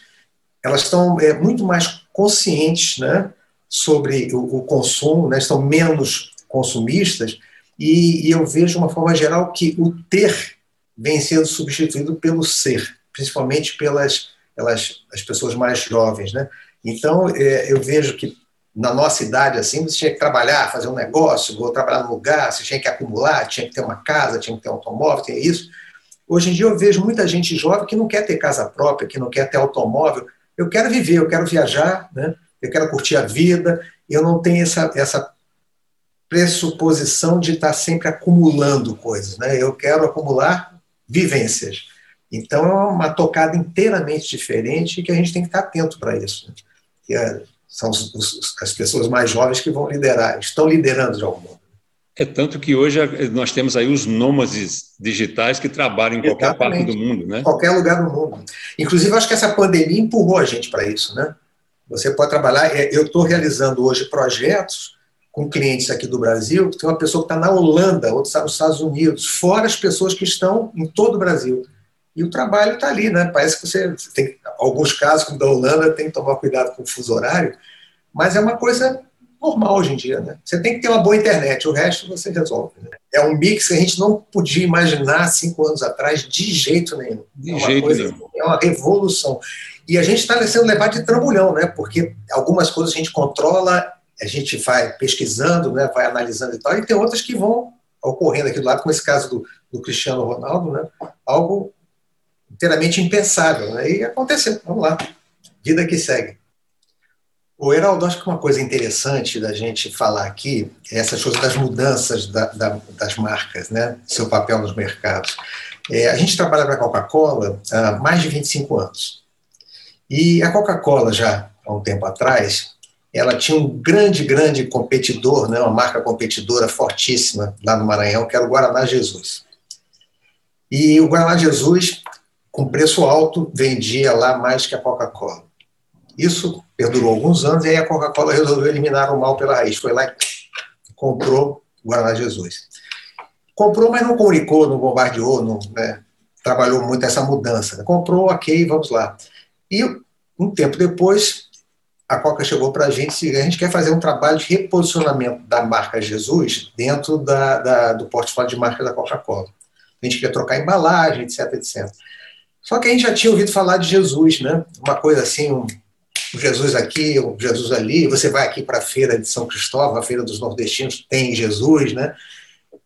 Speaker 5: elas estão é, muito mais conscientes né, sobre o, o consumo, né, estão menos consumistas, e, e eu vejo de uma forma geral que o ter vem sendo substituído pelo ser principalmente pelas, pelas as pessoas mais jovens, né? Então, é, eu vejo que na nossa idade, assim, você tinha que trabalhar, fazer um negócio, ou trabalhar no lugar, você tinha que acumular, tinha que ter uma casa, tinha que ter um automóvel, tinha isso. Hoje em dia eu vejo muita gente jovem que não quer ter casa própria, que não quer ter automóvel. Eu quero viver, eu quero viajar, né? eu quero curtir a vida, eu não tenho essa, essa pressuposição de estar sempre acumulando coisas. Né? Eu quero acumular vivências. Então é uma tocada inteiramente diferente e que a gente tem que estar atento para isso. Né? São os, os, as pessoas mais jovens que vão liderar, estão liderando de algum modo.
Speaker 3: É tanto que hoje nós temos aí os nômades digitais que trabalham em qualquer Exatamente. parte do mundo, né?
Speaker 5: Qualquer lugar do mundo. Inclusive, acho que essa pandemia empurrou a gente para isso, né? Você pode trabalhar. É, eu estou realizando hoje projetos com clientes aqui do Brasil. Tem uma pessoa que está na Holanda, outra está nos Estados Unidos, fora as pessoas que estão em todo o Brasil. E o trabalho está ali, né? Parece que você tem alguns casos, como da Holanda, tem que tomar cuidado com o fuso horário, mas é uma coisa normal hoje em dia, né? Você tem que ter uma boa internet, o resto você resolve. Né? É um mix que a gente não podia imaginar cinco anos atrás de jeito nenhum.
Speaker 3: De é jeito
Speaker 5: coisa,
Speaker 3: nenhum.
Speaker 5: É uma revolução. E a gente está sendo levado de trambolhão, né? Porque algumas coisas a gente controla, a gente vai pesquisando, né? vai analisando e tal, e tem outras que vão ocorrendo aqui do lado, como esse caso do, do Cristiano Ronaldo, né? Algo inteiramente impensável. Né? E aconteceu. Vamos lá. Vida que segue. O Heraldo, acho que uma coisa interessante da gente falar aqui é essas coisas das mudanças da, da, das marcas, né? seu papel nos mercados. É, a gente trabalha para a Coca-Cola há mais de 25 anos. E a Coca-Cola, já há um tempo atrás, ela tinha um grande, grande competidor, né? uma marca competidora fortíssima lá no Maranhão, que era o Guaraná Jesus. E o Guaraná Jesus, com preço alto, vendia lá mais que a Coca-Cola. Isso perdurou alguns anos, e aí a Coca-Cola resolveu eliminar o mal pela raiz. Foi lá e comprou o Guaraná Jesus. Comprou, mas não comunicou, não bombardeou, não né, trabalhou muito essa mudança. Né? Comprou, ok, vamos lá. E um tempo depois, a Coca chegou para a gente e a gente quer fazer um trabalho de reposicionamento da marca Jesus dentro da, da, do portfólio de marca da Coca-Cola. A gente quer trocar embalagem, etc, etc. Só que a gente já tinha ouvido falar de Jesus, né? Uma coisa assim, um, Jesus aqui, Jesus ali, você vai aqui para a feira de São Cristóvão, a feira dos nordestinos, tem Jesus, né?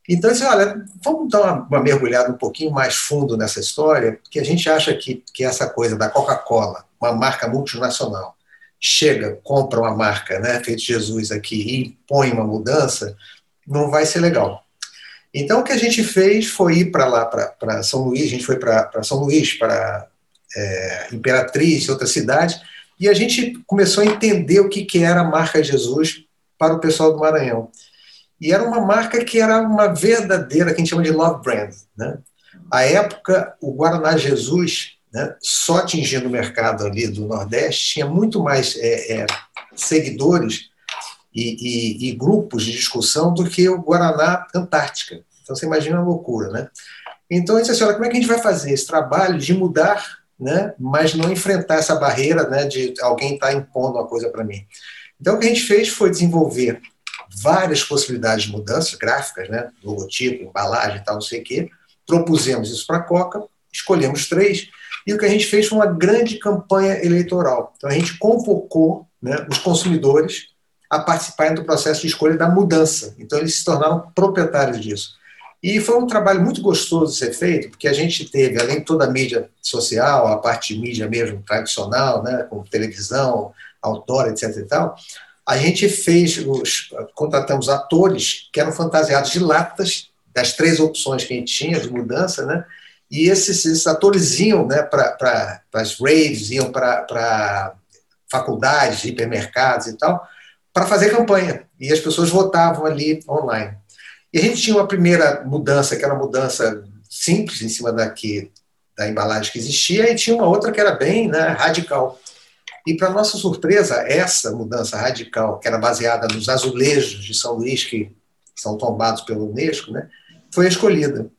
Speaker 5: Então, assim, olha, vamos dar uma, uma, mergulhada um pouquinho mais fundo nessa história, que a gente acha que, que essa coisa da Coca-Cola, uma marca multinacional, chega, compra uma marca, né, feito Jesus aqui, e põe uma mudança, não vai ser legal. Então, o que a gente fez foi ir para lá, para São Luís, a gente foi para São Luís, para é, Imperatriz, outra cidade, e a gente começou a entender o que, que era a marca Jesus para o pessoal do Maranhão. E era uma marca que era uma verdadeira, que a gente chama de love brand. Né? À época, o Guaraná Jesus, né, só atingindo o mercado ali do Nordeste, tinha muito mais é, é, seguidores e, e, e, grupos de discussão do que o Guaraná Antártica. Então, você imagina a loucura, né? Então, eu disse assim, olha, como é que a gente vai fazer esse trabalho de mudar né? mas não enfrentar essa barreira né, de alguém estar tá impondo uma coisa para mim. Então, o que a gente fez foi desenvolver várias possibilidades de mudanças gráficas, né, logotipo, embalagem e tal, não sei o quê. Propusemos isso para a Coca, escolhemos três, e o que a gente fez foi uma grande campanha eleitoral. Então, a gente convocou né, os consumidores a participarem do processo de escolha da mudança. Então, eles se tornaram proprietários disso. E foi um trabalho muito gostoso de ser feito, porque a gente teve, além de toda a mídia social, a parte de mídia mesmo tradicional, né, como televisão, outdoor, etc. e tal, a gente fez, os, contratamos atores que eram fantasiados de latas, das três opções que a gente tinha de mudança, né? E esses, esses atores iam né, para as raves, iam para faculdades, hipermercados e tal, para fazer campanha. E as pessoas votavam ali online. E a gente tinha uma primeira mudança, que era uma mudança simples em cima daqui, da embalagem que existia, e tinha uma outra que era bem né, radical. E, para nossa surpresa, essa mudança radical, que era baseada nos azulejos de São Luís, que são tombados pelo Unesco, né, foi escolhida.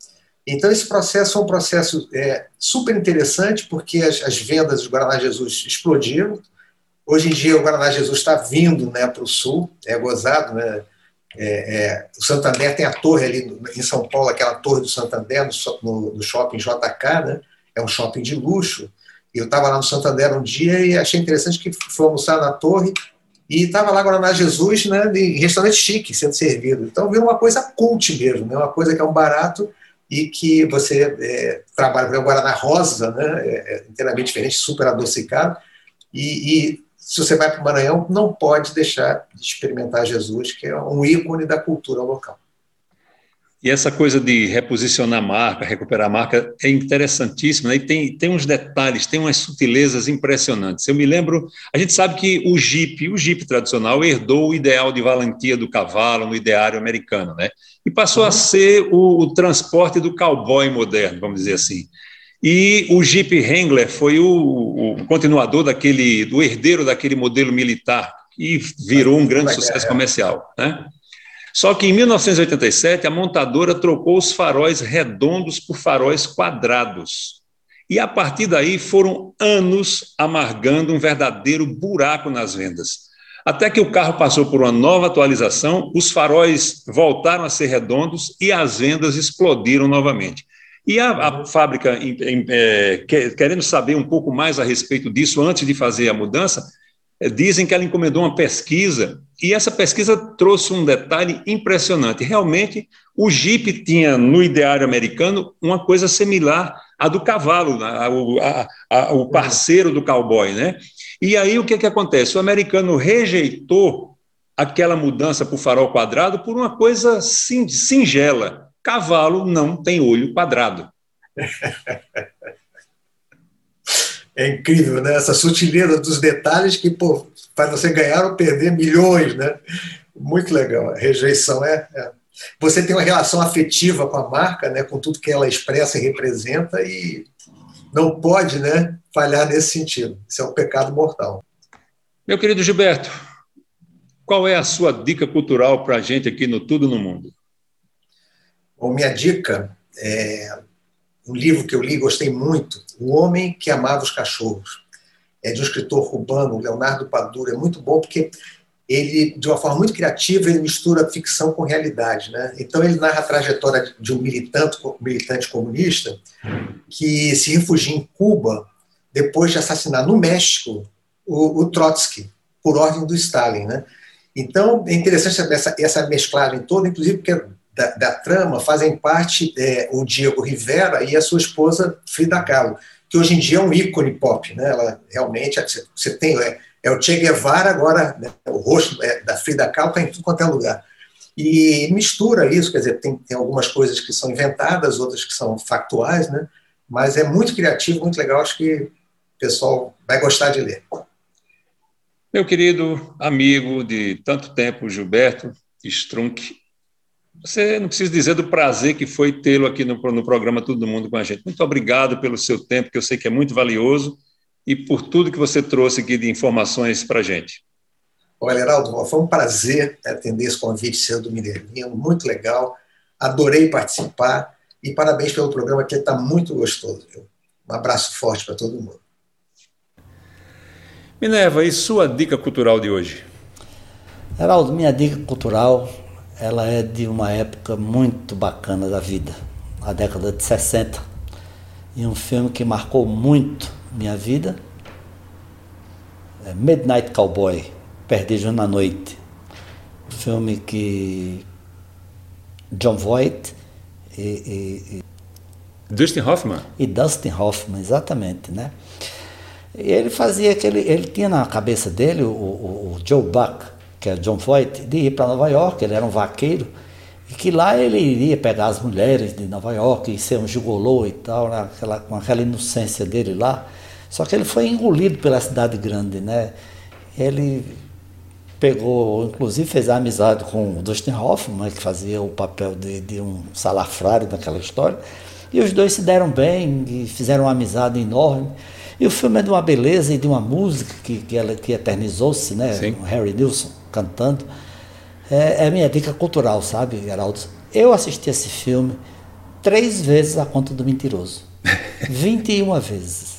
Speaker 5: Então, esse processo é um processo é, super interessante, porque as, as vendas do Guaraná Jesus explodiram. Hoje em dia, o Guaraná Jesus está vindo né, para o sul, é gozado, né? É, é, o Santander tem a torre ali em São Paulo, aquela torre do Santander, no, no shopping JK, né? é um shopping de luxo. Eu estava lá no Santander um dia e achei interessante que fui almoçar na torre e estava lá Guaraná Jesus né, em restaurante chique sendo servido. Então virou uma coisa cult mesmo, né, uma coisa que é um barato e que você é, trabalha com o Guaraná rosa, né, é, é inteiramente diferente, super adocicado, e, e se você vai para o Maranhão, não pode deixar de experimentar Jesus, que é um ícone da cultura local.
Speaker 3: E essa coisa de reposicionar a marca, recuperar a marca, é interessantíssima. Né? E tem, tem uns detalhes, tem umas sutilezas impressionantes. Eu me lembro, a gente sabe que o Jeep, o Jeep tradicional, herdou o ideal de valentia do cavalo no ideário americano, né? E passou a ser o, o transporte do cowboy moderno, vamos dizer assim. E o Jeep Wrangler foi o, o continuador daquele, do herdeiro daquele modelo militar e virou um grande sucesso comercial, né? Só que em 1987 a montadora trocou os faróis redondos por faróis quadrados. E a partir daí foram anos amargando um verdadeiro buraco nas vendas. Até que o carro passou por uma nova atualização, os faróis voltaram a ser redondos e as vendas explodiram novamente. E a, a fábrica, em, em, é, querendo saber um pouco mais a respeito disso antes de fazer a mudança, é, dizem que ela encomendou uma pesquisa e essa pesquisa trouxe um detalhe impressionante. Realmente, o Jeep tinha no ideário americano uma coisa similar à do cavalo, né? a, a, o parceiro do cowboy, né? E aí o que, que acontece? O americano rejeitou aquela mudança para o farol quadrado por uma coisa singela. Cavalo não tem olho quadrado.
Speaker 5: É incrível, né? Essa sutileza dos detalhes que pô, faz você ganhar ou perder milhões, né? Muito legal. A rejeição é, é, Você tem uma relação afetiva com a marca, né? Com tudo que ela expressa e representa e não pode, né? Falhar nesse sentido. Isso é um pecado mortal.
Speaker 3: Meu querido Gilberto, qual é a sua dica cultural para a gente aqui no Tudo no Mundo?
Speaker 5: Bom, minha dica é um livro que eu li e gostei muito, O Homem que Amava os Cachorros. É de um escritor cubano, Leonardo Padura. É muito bom porque ele, de uma forma muito criativa, ele mistura ficção com realidade. Né? Então, ele narra a trajetória de um militante, militante comunista que se refugia em Cuba depois de assassinar no México o, o Trotsky, por ordem do Stalin. Né? Então, é interessante essa, essa mesclagem toda, inclusive porque da, da trama fazem parte é, o Diego Rivera e a sua esposa Frida Kahlo, que hoje em dia é um ícone pop, né? Ela realmente você tem é, é o Che Guevara agora, né? o rosto é, da Frida Kahlo está em tudo quanto é lugar. E mistura isso, quer dizer, tem, tem algumas coisas que são inventadas, outras que são factuais, né? Mas é muito criativo, muito legal, acho que o pessoal vai gostar de ler.
Speaker 3: Meu querido amigo de tanto tempo, Gilberto Strunk, você não precisa dizer do prazer que foi tê-lo aqui no, no programa Todo Mundo com a gente. Muito obrigado pelo seu tempo, que eu sei que é muito valioso, e por tudo que você trouxe aqui de informações para a gente.
Speaker 5: Olha, Heraldo, foi um prazer atender esse convite seu do Minervino, muito legal. Adorei participar e parabéns pelo programa, que está muito gostoso. Viu? Um abraço forte para todo mundo.
Speaker 3: Minerva, e sua dica cultural de hoje?
Speaker 4: Heraldo, minha dica cultural ela é de uma época muito bacana da vida, a década de 60. E um filme que marcou muito minha vida é Midnight Cowboy, Perdido na Noite. Um filme que John Voight e, e, e
Speaker 3: Dustin Hoffman.
Speaker 4: E Dustin Hoffman, exatamente, né? E ele fazia aquele, ele tinha na cabeça dele o, o, o Joe Buck, que é John Voight, de ir para Nova York, ele era um vaqueiro, e que lá ele iria pegar as mulheres de Nova York e ser um gigolô e tal, né, aquela, com aquela inocência dele lá. Só que ele foi engolido pela cidade grande, né? Ele pegou, inclusive fez amizade com o Dustin Hoffman, que fazia o papel de, de um salafrário naquela história, e os dois se deram bem e fizeram uma amizade enorme. E o filme é de uma beleza e de uma música que, que, ela, que eternizou-se, né? Sim. Harry Nilsson cantando. É, é minha dica cultural, sabe, Geraldo? Eu assisti esse filme três vezes a conta do mentiroso. 21 vezes.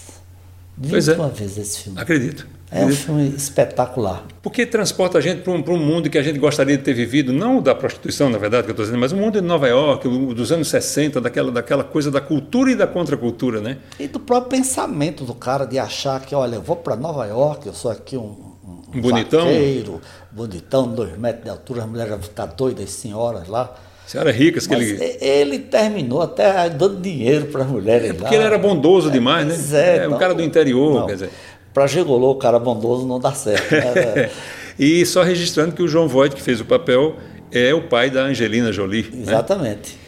Speaker 4: 21
Speaker 3: é.
Speaker 4: vezes esse filme.
Speaker 3: Acredito.
Speaker 4: É um filme espetacular.
Speaker 3: Porque transporta a gente para um, para um mundo que a gente gostaria de ter vivido, não da prostituição, na verdade, que eu estou dizendo, mas o mundo de Nova York, dos anos 60, daquela, daquela coisa da cultura e da contracultura, né?
Speaker 4: E do próprio pensamento do cara de achar que, olha, eu vou para Nova York, eu sou aqui um,
Speaker 3: um bonitão.
Speaker 4: Vaqueiro, bonitão, dois metros de altura, as mulheres vão ficar doidas, as senhoras lá.
Speaker 3: Senhoras ricas que ele.
Speaker 4: Ele terminou até dando dinheiro para as mulheres
Speaker 3: é porque lá. ele era bondoso demais, né?
Speaker 4: É,
Speaker 3: é um cara do interior,
Speaker 4: não.
Speaker 3: quer dizer.
Speaker 4: Para gigolô, o cara bondoso não dá certo. Né?
Speaker 3: e só registrando que o João Voight, que fez o papel, é o pai da Angelina Jolie.
Speaker 4: Né? Exatamente.
Speaker 3: Né?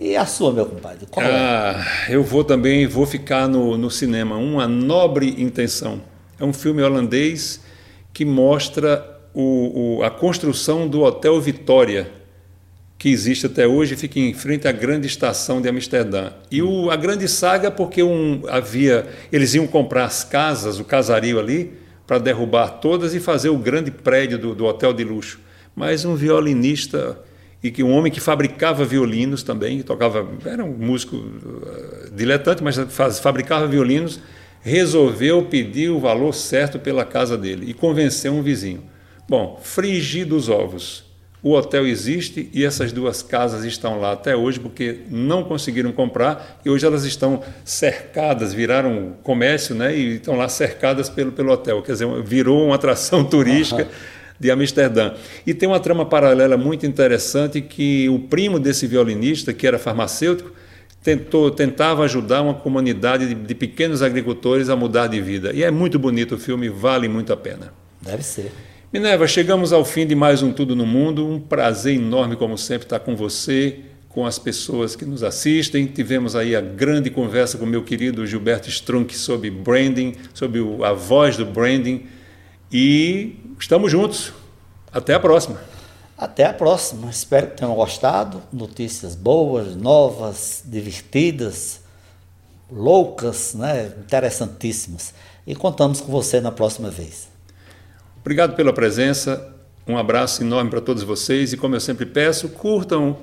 Speaker 4: E a sua, meu compadre?
Speaker 3: Qual é? ah, é? Eu vou também, vou ficar no, no cinema. Uma Nobre Intenção. É um filme holandês que mostra o, o, a construção do Hotel Vitória, que existe até hoje, fica em frente à grande estação de Amsterdã. E o, a grande saga porque um, havia, eles iam comprar as casas, o casario ali, para derrubar todas e fazer o grande prédio do, do hotel de luxo. Mas um violinista e que um homem que fabricava violinos também, tocava, era um músico uh, diletante, mas faz, fabricava violinos, resolveu pedir o valor certo pela casa dele e convenceu um vizinho. Bom, frigir dos ovos. O hotel existe e essas duas casas estão lá até hoje porque não conseguiram comprar e hoje elas estão cercadas, viraram comércio, né? E estão lá cercadas pelo, pelo hotel. Quer dizer, virou uma atração turística. De Amsterdã. E tem uma trama paralela muito interessante que o primo desse violinista, que era farmacêutico, tentou, tentava ajudar uma comunidade de, de pequenos agricultores a mudar de vida. E é muito bonito o filme, vale muito a pena.
Speaker 4: Deve ser.
Speaker 3: Minerva, chegamos ao fim de mais um Tudo no Mundo. Um prazer enorme, como sempre, estar com você, com as pessoas que nos assistem. Tivemos aí a grande conversa com meu querido Gilberto Strunk sobre branding, sobre a voz do branding. E estamos juntos. Até a próxima.
Speaker 4: Até a próxima. Espero que tenham gostado. Notícias boas, novas, divertidas, loucas, né? interessantíssimas. E contamos com você na próxima vez.
Speaker 3: Obrigado pela presença. Um abraço enorme para todos vocês. E como eu sempre peço, curtam,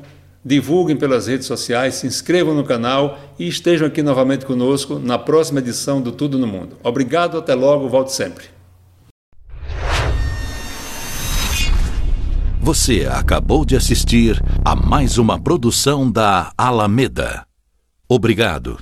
Speaker 3: divulguem pelas redes sociais, se inscrevam no canal e estejam aqui novamente conosco na próxima edição do Tudo no Mundo. Obrigado, até logo, volte sempre.
Speaker 1: Você acabou de assistir a mais uma produção da Alameda. Obrigado.